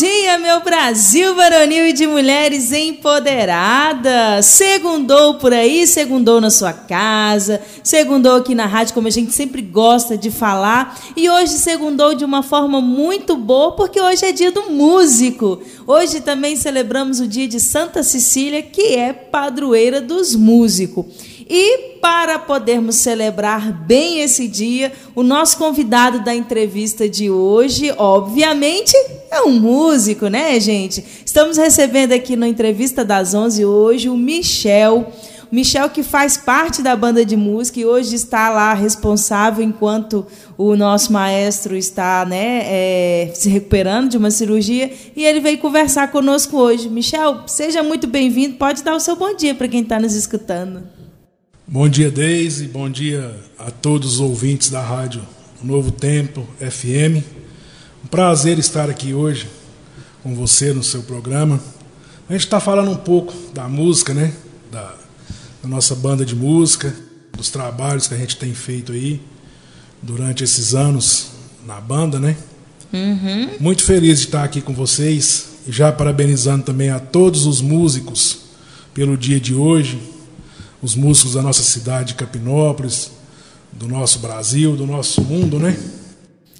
dia, meu Brasil varonil e de mulheres empoderadas. Segundou por aí, segundou na sua casa, segundou aqui na rádio, como a gente sempre gosta de falar. E hoje segundou de uma forma muito boa, porque hoje é dia do músico. Hoje também celebramos o dia de Santa Cecília, que é padroeira dos músicos. E para podermos celebrar bem esse dia, o nosso convidado da entrevista de hoje, obviamente, é um músico, né, gente? Estamos recebendo aqui na entrevista das 11 hoje o Michel. Michel, que faz parte da banda de música e hoje está lá responsável enquanto o nosso maestro está né, é, se recuperando de uma cirurgia. E ele veio conversar conosco hoje. Michel, seja muito bem-vindo. Pode dar o seu bom dia para quem está nos escutando. Bom dia, Deise. Bom dia a todos os ouvintes da rádio Novo Tempo FM. Um prazer estar aqui hoje com você no seu programa. A gente está falando um pouco da música, né? Da, da, nossa banda de música, dos trabalhos que a gente tem feito aí durante esses anos na banda, né? Uhum. Muito feliz de estar aqui com vocês e já parabenizando também a todos os músicos pelo dia de hoje os músicos da nossa cidade de Capinópolis, do nosso Brasil, do nosso mundo, né?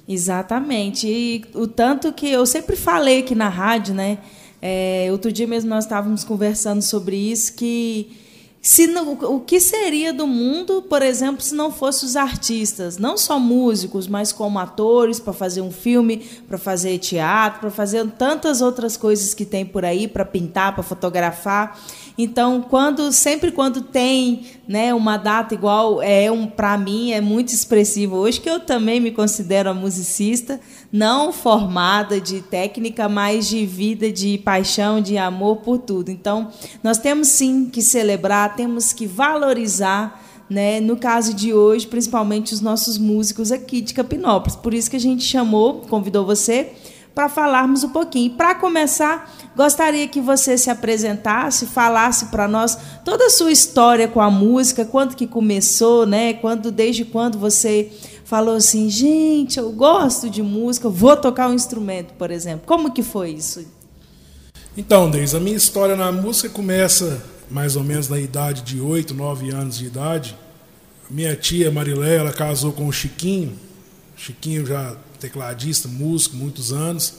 Exatamente. E o tanto que eu sempre falei aqui na rádio, né? É, outro dia mesmo nós estávamos conversando sobre isso, que se não, o que seria do mundo, por exemplo, se não fossem os artistas, não só músicos, mas como atores para fazer um filme, para fazer teatro, para fazer tantas outras coisas que tem por aí, para pintar, para fotografar. Então, quando sempre quando tem, né, uma data igual é um para mim é muito expressivo. Hoje que eu também me considero musicista, não formada de técnica, mas de vida, de paixão, de amor por tudo. Então, nós temos sim que celebrar, temos que valorizar né, no caso de hoje, principalmente os nossos músicos aqui de Capinópolis. Por isso que a gente chamou, convidou você para falarmos um pouquinho. Para começar, gostaria que você se apresentasse, falasse para nós toda a sua história com a música, quando que começou, né? Quando, desde quando você falou assim, gente, eu gosto de música, vou tocar um instrumento, por exemplo. Como que foi isso? Então, Deise, a minha história na música começa mais ou menos na idade de 8, 9 anos de idade. Minha tia Marilé, ela casou com o Chiquinho. Chiquinho já tecladista, músico, muitos anos.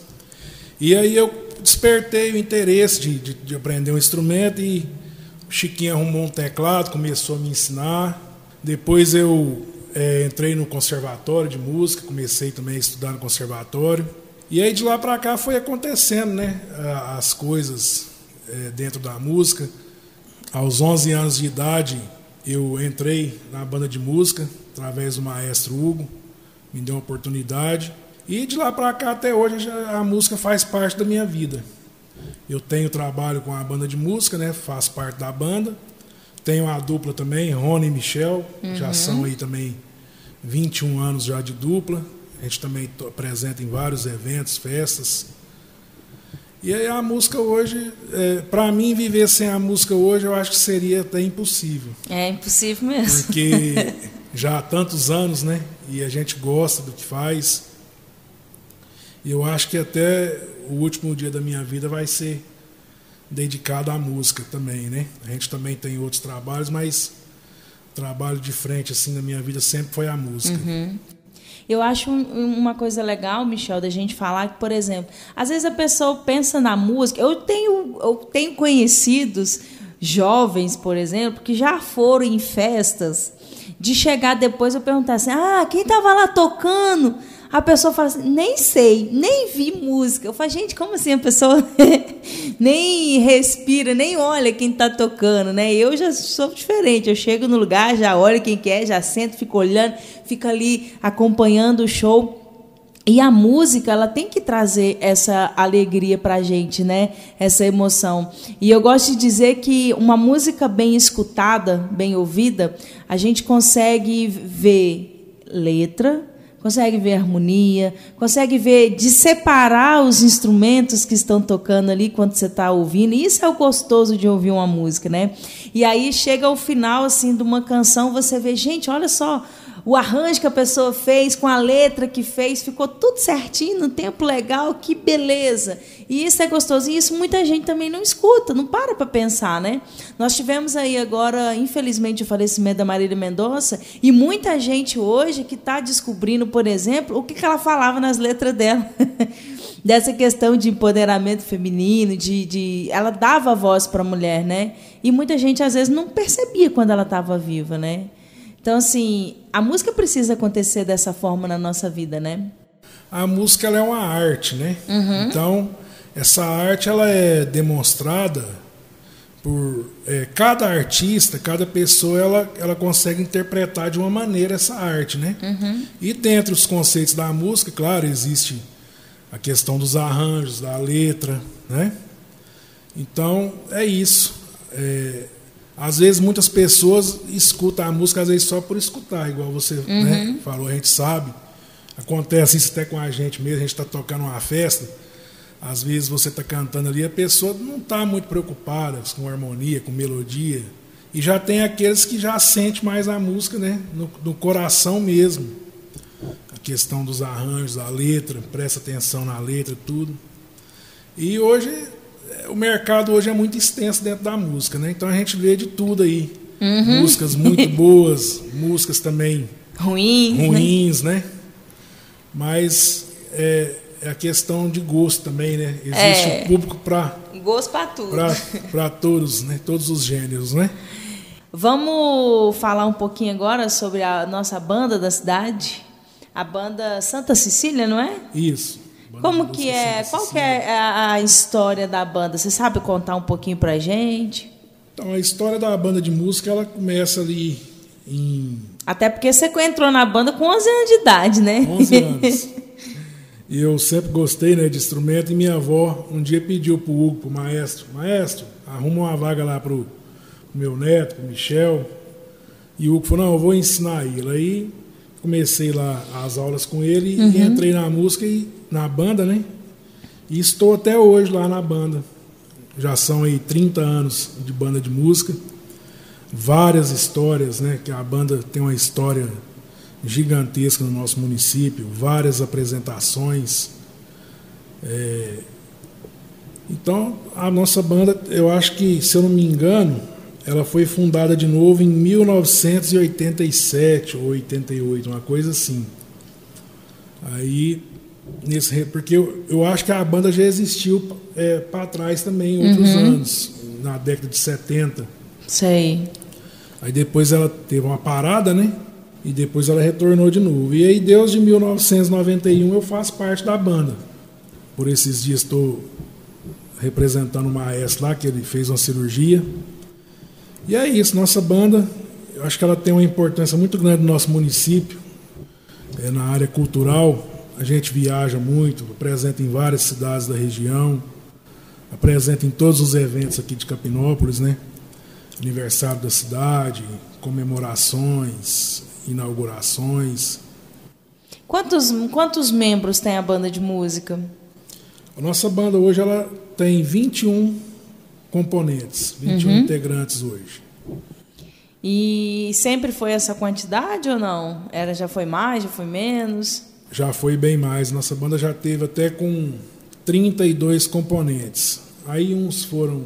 E aí eu despertei o interesse de, de, de aprender um instrumento e o Chiquinho arrumou um teclado, começou a me ensinar. Depois eu é, entrei no conservatório de música, comecei também a estudar no conservatório. E aí de lá para cá foi acontecendo, né? As coisas é, dentro da música. Aos 11 anos de idade eu entrei na banda de música através do maestro Hugo me deu uma oportunidade. E de lá para cá até hoje a música faz parte da minha vida. Eu tenho trabalho com a banda de música, né? Faço parte da banda. Tenho a dupla também, Rony e Michel, uhum. já são aí também 21 anos já de dupla. A gente também apresenta em vários eventos, festas. E aí a música hoje, é, para mim viver sem a música hoje, eu acho que seria até impossível. É impossível mesmo. Porque já há tantos anos, né? E a gente gosta do que faz. E eu acho que até o último dia da minha vida vai ser dedicado à música também, né? A gente também tem outros trabalhos, mas trabalho de frente assim na minha vida sempre foi a música. Uhum. Eu acho uma coisa legal, Michel, da gente falar que, por exemplo, às vezes a pessoa pensa na música. Eu tenho, eu tenho conhecidos jovens, por exemplo, que já foram em festas de chegar depois eu perguntar assim: ah, quem estava lá tocando? A pessoa fala assim: nem sei, nem vi música. Eu falo, gente, como assim a pessoa nem respira, nem olha quem está tocando, né? Eu já sou diferente. Eu chego no lugar, já olho quem quer, já sento, fico olhando, fico ali acompanhando o show. E a música, ela tem que trazer essa alegria para a gente, né? Essa emoção. E eu gosto de dizer que uma música bem escutada, bem ouvida, a gente consegue ver letra, consegue ver harmonia, consegue ver de separar os instrumentos que estão tocando ali quando você está ouvindo. E isso é o gostoso de ouvir uma música, né? E aí chega ao final assim de uma canção, você vê, gente, olha só o arranjo que a pessoa fez, com a letra que fez, ficou tudo certinho, no tempo legal, que beleza. E isso é gostoso. E isso muita gente também não escuta, não para para pensar, né? Nós tivemos aí agora, infelizmente, o falecimento da Marília Mendonça, e muita gente hoje que está descobrindo, por exemplo, o que, que ela falava nas letras dela. Dessa questão de empoderamento feminino, de, de ela dava voz para a mulher, né? E muita gente às vezes não percebia quando ela estava viva, né? Então, assim, a música precisa acontecer dessa forma na nossa vida, né? A música é uma arte, né? Uhum. Então, essa arte ela é demonstrada por é, cada artista, cada pessoa, ela, ela consegue interpretar de uma maneira essa arte, né? Uhum. E dentro dos conceitos da música, claro, existe a questão dos arranjos, da letra, né? Então, é isso. É, às vezes muitas pessoas escutam a música, às vezes só por escutar, igual você né, uhum. né, falou, a gente sabe. Acontece isso até com a gente mesmo, a gente está tocando uma festa, às vezes você está cantando ali, a pessoa não está muito preocupada com harmonia, com melodia. E já tem aqueles que já sente mais a música, né? No, no coração mesmo. A questão dos arranjos, a letra, presta atenção na letra, tudo. E hoje o mercado hoje é muito extenso dentro da música, né? Então a gente vê de tudo aí. Uhum. Músicas muito boas, músicas também ruins, né? ruins né? né? Mas é, é, a questão de gosto também, né? Existe é, um público para gosto para tudo, para todos, né? Todos os gêneros, né? Vamos falar um pouquinho agora sobre a nossa banda da cidade, a banda Santa Cecília, não é? Isso. Como que é? Qual que é a, história da banda? Você sabe contar um pouquinho pra gente? Então, a história da banda de música, ela começa ali em... Até porque você entrou na banda com 11 anos de idade, né? 11 anos. e eu sempre gostei né, de instrumento e minha avó um dia pediu pro Hugo, pro maestro, maestro, arruma uma vaga lá pro, meu neto, pro Michel. E o Hugo falou, não, eu vou ensinar ele. Aí comecei lá as aulas com ele uhum. e entrei na música e na banda, né? E estou até hoje lá na banda. Já são aí 30 anos de banda de música. Várias histórias, né? Que a banda tem uma história gigantesca no nosso município, várias apresentações. É... Então, a nossa banda, eu acho que, se eu não me engano, ela foi fundada de novo em 1987 ou 88, uma coisa assim. Aí, nesse, porque eu, eu acho que a banda já existiu é, para trás também, em outros uhum. anos, na década de 70. Sei. Aí depois ela teve uma parada, né? E depois ela retornou de novo. E aí, desde 1991, eu faço parte da banda. Por esses dias estou representando o maestro lá, que ele fez uma cirurgia. E é isso, nossa banda, eu acho que ela tem uma importância muito grande no nosso município, é, na área cultural. A gente viaja muito, apresenta em várias cidades da região, apresenta em todos os eventos aqui de Capinópolis, né? Aniversário da cidade, comemorações, inaugurações. Quantos, quantos membros tem a banda de música? A nossa banda hoje ela tem 21 componentes, 21 uhum. integrantes hoje. E sempre foi essa quantidade ou não? Era já foi mais, já foi menos? Já foi bem mais. Nossa banda já teve até com 32 componentes. Aí uns foram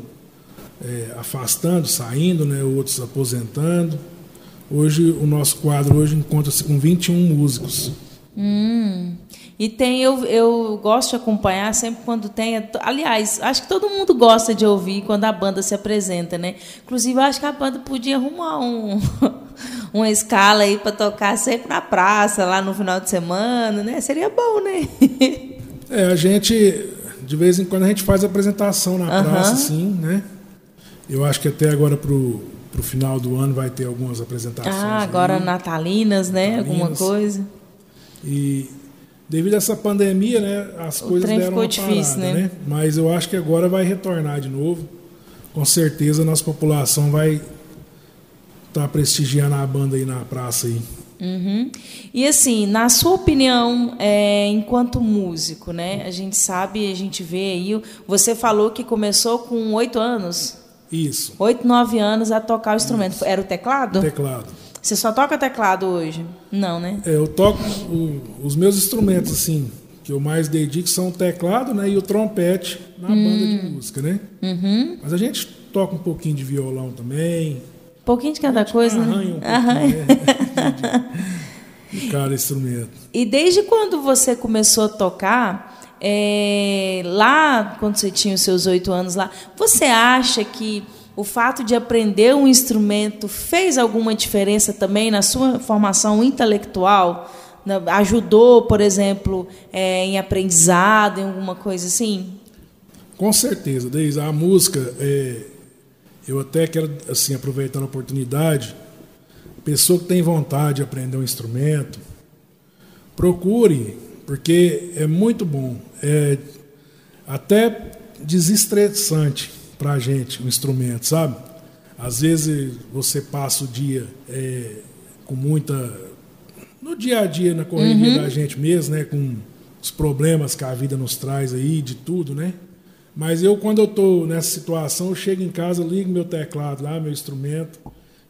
é, afastando, saindo, né, outros aposentando. Hoje o nosso quadro hoje encontra-se com 21 músicos. Hum. E tem, eu, eu gosto de acompanhar sempre quando tem. Aliás, acho que todo mundo gosta de ouvir quando a banda se apresenta, né? Inclusive, acho que a banda podia arrumar um, uma escala aí para tocar sempre na praça, lá no final de semana, né? Seria bom, né? é, a gente, de vez em quando, a gente faz apresentação na uhum. praça, sim, né? Eu acho que até agora pro, pro final do ano vai ter algumas apresentações. Ah, agora aí. natalinas, né? Natalinas. Alguma coisa. E devido a essa pandemia, né, as o coisas deram uma difícil, parada, né? né? Mas eu acho que agora vai retornar de novo. Com certeza a nossa população vai tá prestigiando a banda aí na praça aí. Uhum. E assim, na sua opinião, é, enquanto músico, né? A gente sabe, a gente vê aí. Você falou que começou com oito anos. Isso. Oito, nove anos a tocar o instrumento. Isso. Era o teclado? Teclado. Você só toca teclado hoje? Não, né? É, eu toco o, os meus instrumentos, assim, que eu mais dedico são o teclado né, e o trompete na hum. banda de música, né? Uhum. Mas a gente toca um pouquinho de violão também. Pouquinho de cada coisa, né? Um arranha. Né? de cada instrumento. E desde quando você começou a tocar, é, lá, quando você tinha os seus oito anos lá, você acha que o fato de aprender um instrumento fez alguma diferença também na sua formação intelectual? Ajudou, por exemplo, é, em aprendizado, em alguma coisa assim? Com certeza, desde a música, é, eu até quero assim aproveitar a oportunidade, pessoa que tem vontade de aprender um instrumento, procure, porque é muito bom, é até desestressante para a gente o instrumento, sabe? Às vezes você passa o dia é, com muita. No dia a dia, na correria uhum. da gente mesmo, né? Com os problemas que a vida nos traz aí, de tudo, né? Mas eu, quando eu estou nessa situação, eu chego em casa, ligo meu teclado lá, meu instrumento,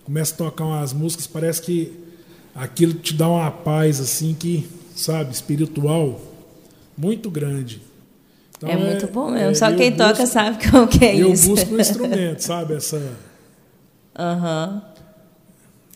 começo a tocar umas músicas, parece que aquilo te dá uma paz, assim, que, sabe, espiritual, muito grande. Então, é, é, muito bom mesmo. É, Só quem busco, toca sabe como que é eu isso. Eu busco um instrumento, sabe? Essa. Aham. Uhum.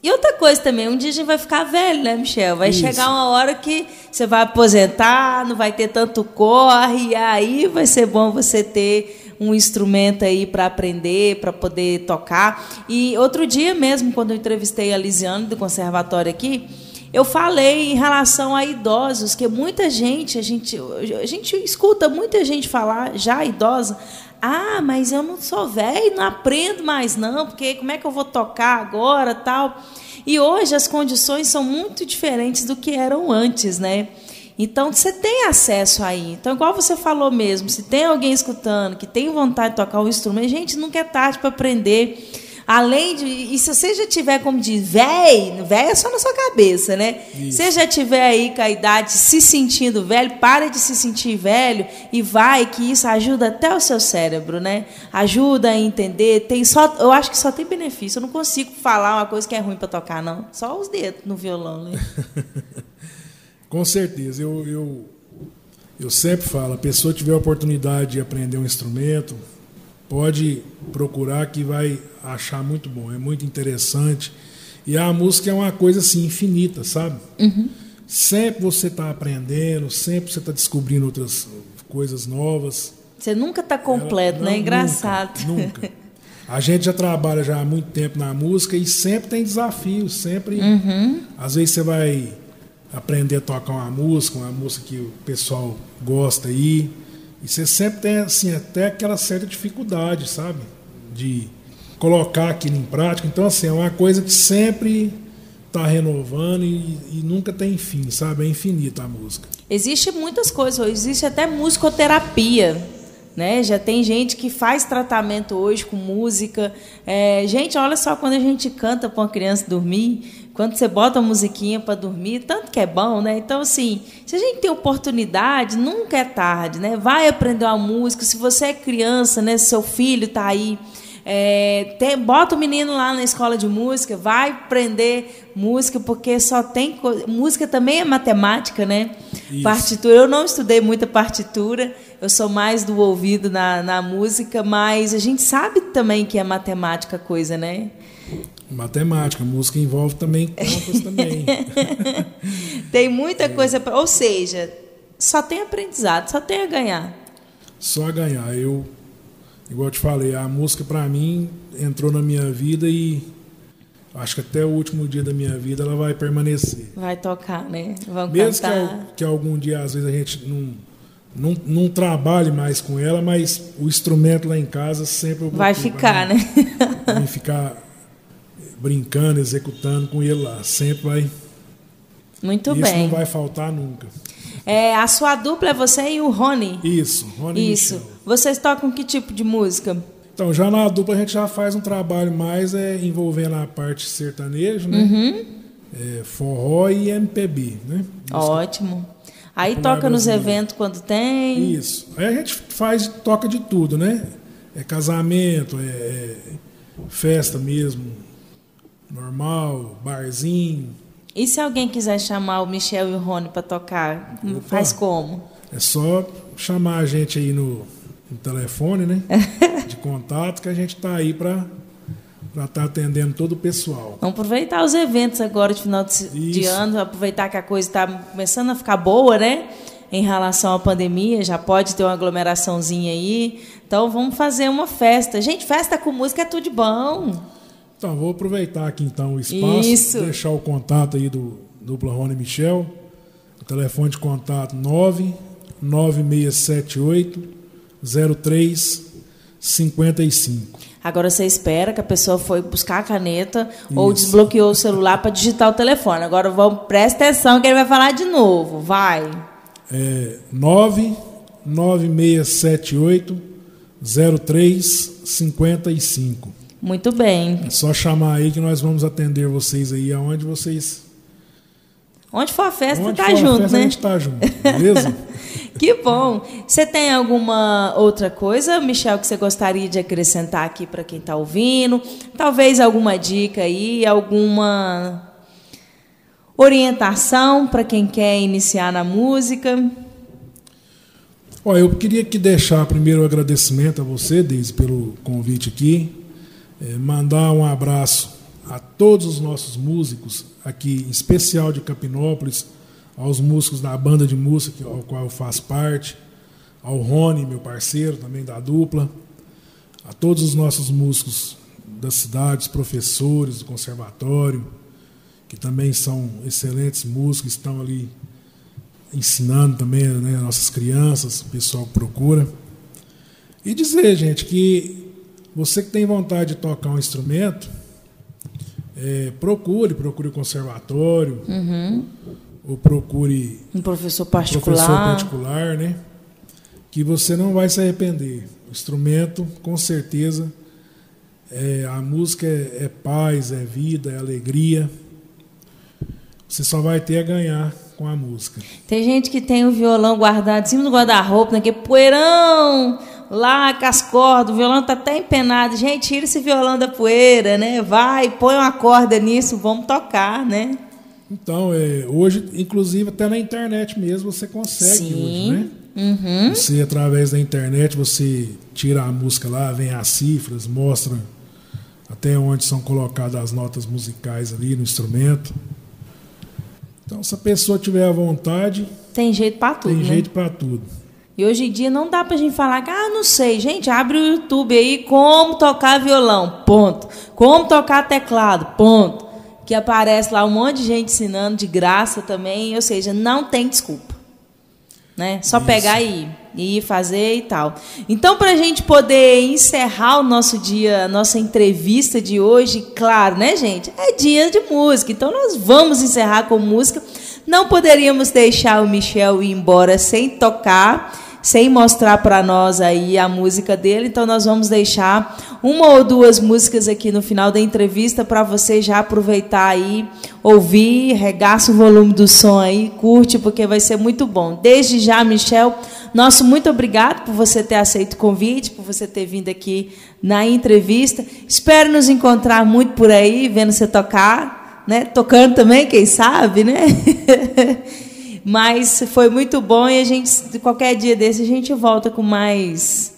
E outra coisa também, um dia a gente vai ficar velho, né, Michel? Vai isso. chegar uma hora que você vai aposentar, não vai ter tanto corre, e aí vai ser bom você ter um instrumento aí para aprender, para poder tocar. E outro dia mesmo, quando eu entrevistei a Lisiane do conservatório aqui, eu falei em relação a idosos, que muita gente, a gente, a gente escuta muita gente falar, já idosa, ah, mas eu não sou velho, não aprendo mais não, porque como é que eu vou tocar agora, tal. E hoje as condições são muito diferentes do que eram antes, né? Então você tem acesso aí. Então, igual você falou mesmo, se tem alguém escutando que tem vontade de tocar um instrumento, gente, nunca é tarde para aprender. Além de. E se você já tiver, como diz, velho, velho é só na sua cabeça, né? Isso. Se você já tiver aí com a idade se sentindo velho, pare de se sentir velho e vai, que isso ajuda até o seu cérebro, né? Ajuda a entender. Tem só, eu acho que só tem benefício. Eu não consigo falar uma coisa que é ruim para tocar, não. Só os dedos no violão, né? com certeza. Eu, eu, eu sempre falo, a pessoa tiver a oportunidade de aprender um instrumento, pode procurar que vai achar muito bom, é muito interessante. E a música é uma coisa assim infinita, sabe? Uhum. Sempre você está aprendendo, sempre você está descobrindo outras coisas novas. Você nunca está completo, Ela, não, né? Engraçado. Nunca, nunca. A gente já trabalha já há muito tempo na música e sempre tem desafios, sempre. Uhum. Às vezes você vai aprender a tocar uma música, uma música que o pessoal gosta aí. E você sempre tem assim, até aquela certa dificuldade, sabe? De colocar aquilo em prática. Então, assim, é uma coisa que sempre está renovando e, e, nunca tem fim, sabe? É infinita a música. Existe muitas coisas, existe até musicoterapia. Né? Já tem gente que faz tratamento hoje com música. É, gente, olha só quando a gente canta para uma criança dormir, quando você bota uma musiquinha para dormir, tanto que é bom, né? Então, assim, se a gente tem oportunidade, nunca é tarde, né? Vai aprender uma música. Se você é criança, né? Seu filho está aí. É, tem, bota o menino lá na escola de música, vai aprender música, porque só tem. Música também é matemática, né? Isso. Partitura. Eu não estudei muita partitura, eu sou mais do ouvido na, na música, mas a gente sabe também que é matemática coisa, né? Matemática, música envolve também contas também. tem muita é. coisa, pra, ou seja, só tem aprendizado, só tem a ganhar. Só a ganhar. Eu, igual eu te falei, a música para mim entrou na minha vida e acho que até o último dia da minha vida ela vai permanecer. Vai tocar, né? Vamos Mesmo cantar. Que, que algum dia, às vezes, a gente não, não, não trabalhe mais com ela, mas o instrumento lá em casa sempre Vai ficar, né? Vai ficar brincando, executando com ele lá. Sempre vai. Muito Isso bem. Isso não vai faltar nunca. É, a sua dupla é você e o Rony. Isso, Rony Isso. Michel. Vocês tocam que tipo de música? Então, já na dupla a gente já faz um trabalho mais é, envolvendo a parte sertaneja, né? Uhum. É, forró e MPB, né? Música Ótimo. Aí toca nos eventos quando tem? Isso. Aí a gente faz, toca de tudo, né? É casamento, é, é festa mesmo, normal, barzinho. E se alguém quiser chamar o Michel e o Rony para tocar, Opa, faz como? É só chamar a gente aí no, no telefone, né? de contato, que a gente está aí para para estar tá atendendo todo o pessoal. Vamos aproveitar os eventos agora de final de, de ano, aproveitar que a coisa está começando a ficar boa, né? Em relação à pandemia, já pode ter uma aglomeraçãozinha aí. Então vamos fazer uma festa. Gente, festa com música é tudo de bom. Então, vou aproveitar aqui então o espaço, Isso. deixar o contato aí do dupla Rony Michel. O telefone de contato 99678 0355. Agora você espera que a pessoa foi buscar a caneta Isso. ou desbloqueou o celular para digitar o telefone. Agora vamos, presta atenção que ele vai falar de novo. Vai. É 99678 0355. Muito bem. É só chamar aí que nós vamos atender vocês aí aonde vocês. Onde for a festa, Onde tá junto, festa, né? A gente tá junto, beleza? que bom. Você tem alguma outra coisa, Michel, que você gostaria de acrescentar aqui para quem está ouvindo? Talvez alguma dica aí, alguma orientação para quem quer iniciar na música? Olha, eu queria que deixar primeiro o agradecimento a você, Deise, pelo convite aqui mandar um abraço a todos os nossos músicos aqui, em especial de Capinópolis, aos músicos da banda de música ao qual eu faço parte, ao Rony, meu parceiro também da dupla, a todos os nossos músicos das cidades, professores do conservatório, que também são excelentes músicos, estão ali ensinando também né, nossas crianças, o pessoal que procura. E dizer, gente, que você que tem vontade de tocar um instrumento, é, procure, procure o conservatório, uhum. ou procure um professor particular. professor particular, né? Que você não vai se arrepender. O instrumento, com certeza, é, a música é, é paz, é vida, é alegria. Você só vai ter a ganhar com a música. Tem gente que tem o violão guardado em cima do guarda-roupa, naquele poeirão lá com as cordas, o violão está até empenado. Gente, tira esse violão da poeira, né? Vai, põe uma corda nisso, vamos tocar, né? Então, é, hoje, inclusive, até na internet mesmo você consegue Sim. hoje, né? Uhum. Você, através da internet, você tira a música lá, vem as cifras, mostra até onde são colocadas as notas musicais ali no instrumento. Então, se a pessoa tiver a vontade. Tem jeito para tudo. Tem né? jeito para tudo. E hoje em dia não dá pra gente falar que, ah, não sei. Gente, abre o YouTube aí, como tocar violão, ponto. Como tocar teclado, ponto. Que aparece lá um monte de gente ensinando de graça também, ou seja, não tem desculpa. Né? Só Isso. pegar e ir fazer e tal. Então, para a gente poder encerrar o nosso dia, a nossa entrevista de hoje, claro, né, gente? É dia de música. Então, nós vamos encerrar com música. Não poderíamos deixar o Michel ir embora sem tocar sem mostrar para nós aí a música dele. Então nós vamos deixar uma ou duas músicas aqui no final da entrevista para você já aproveitar aí, ouvir, regaça o volume do som aí, curte porque vai ser muito bom. Desde já, Michel, nosso muito obrigado por você ter aceito o convite, por você ter vindo aqui na entrevista. Espero nos encontrar muito por aí, vendo você tocar, né? Tocando também, quem sabe, né? Mas foi muito bom e a gente, qualquer dia desse, a gente volta com mais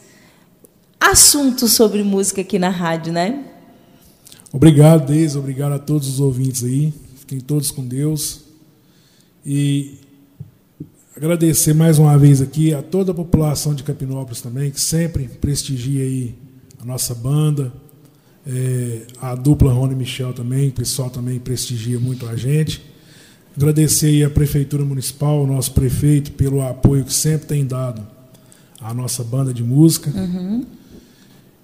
assuntos sobre música aqui na rádio, né? Obrigado, Deise. Obrigado a todos os ouvintes aí. Fiquem todos com Deus. E agradecer mais uma vez aqui a toda a população de Capinópolis também, que sempre prestigia aí a nossa banda. É, a dupla Rony Michel também, o pessoal também prestigia muito a gente. Agradecer à Prefeitura Municipal, ao nosso prefeito, pelo apoio que sempre tem dado à nossa banda de música. Uhum.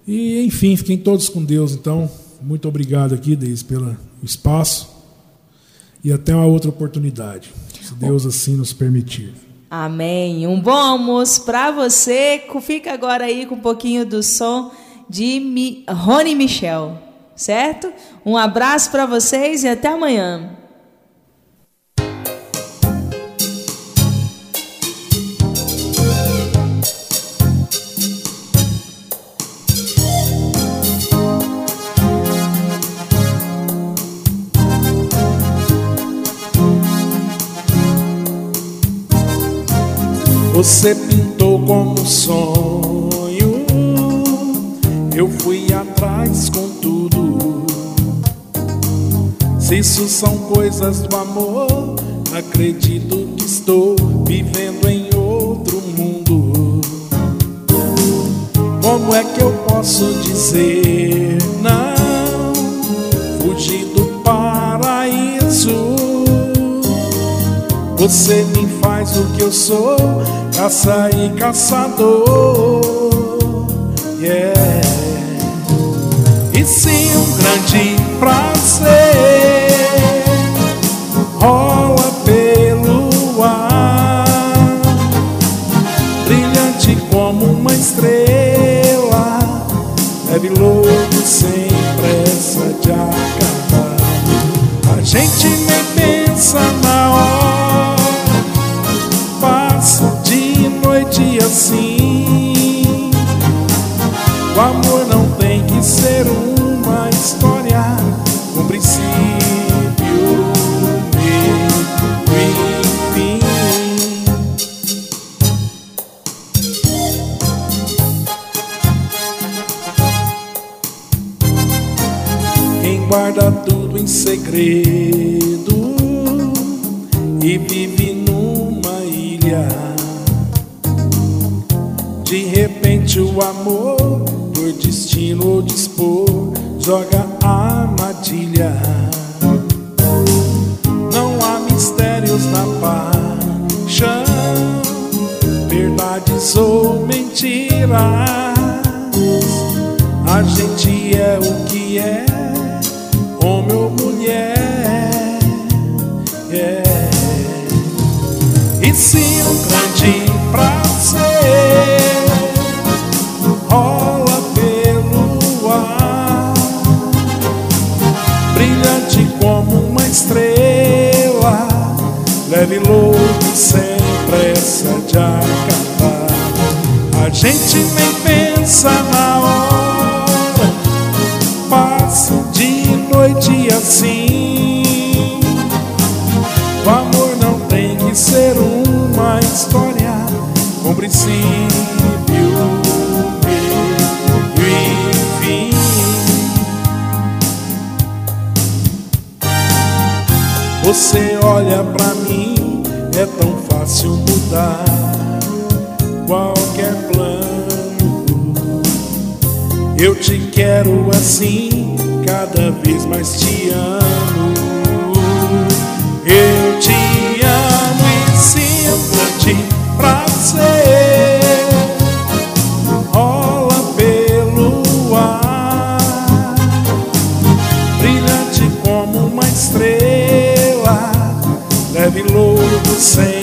E, enfim, fiquem todos com Deus. Então, muito obrigado aqui, Deise, pelo espaço. E até uma outra oportunidade, se Deus assim nos permitir. Amém. Um bom almoço para você. Fica agora aí com um pouquinho do som de Mi... Rony Michel, certo? Um abraço para vocês e até amanhã. Você pintou como sonho, eu fui atrás com tudo. Se isso são coisas do amor, acredito que estou vivendo em outro mundo. Como é que eu posso dizer não? Fugir do paraíso. Você me faz o que eu sou, caça e caçador. Yeah. E se um grande prazer rola pelo ar, brilhante como uma estrela, leve louco sem pressa de acabar. Não há mistérios na paixão, verdades ou mentiras. A gente é o que é, sem pressa de acabar. A gente nem pensa na hora, passa de noite assim. O amor não tem que ser uma história com princípio. Você olha pra tão fácil mudar qualquer plano. Eu te quero assim, cada vez mais te amo. Eu te amo e sinto de prazer sem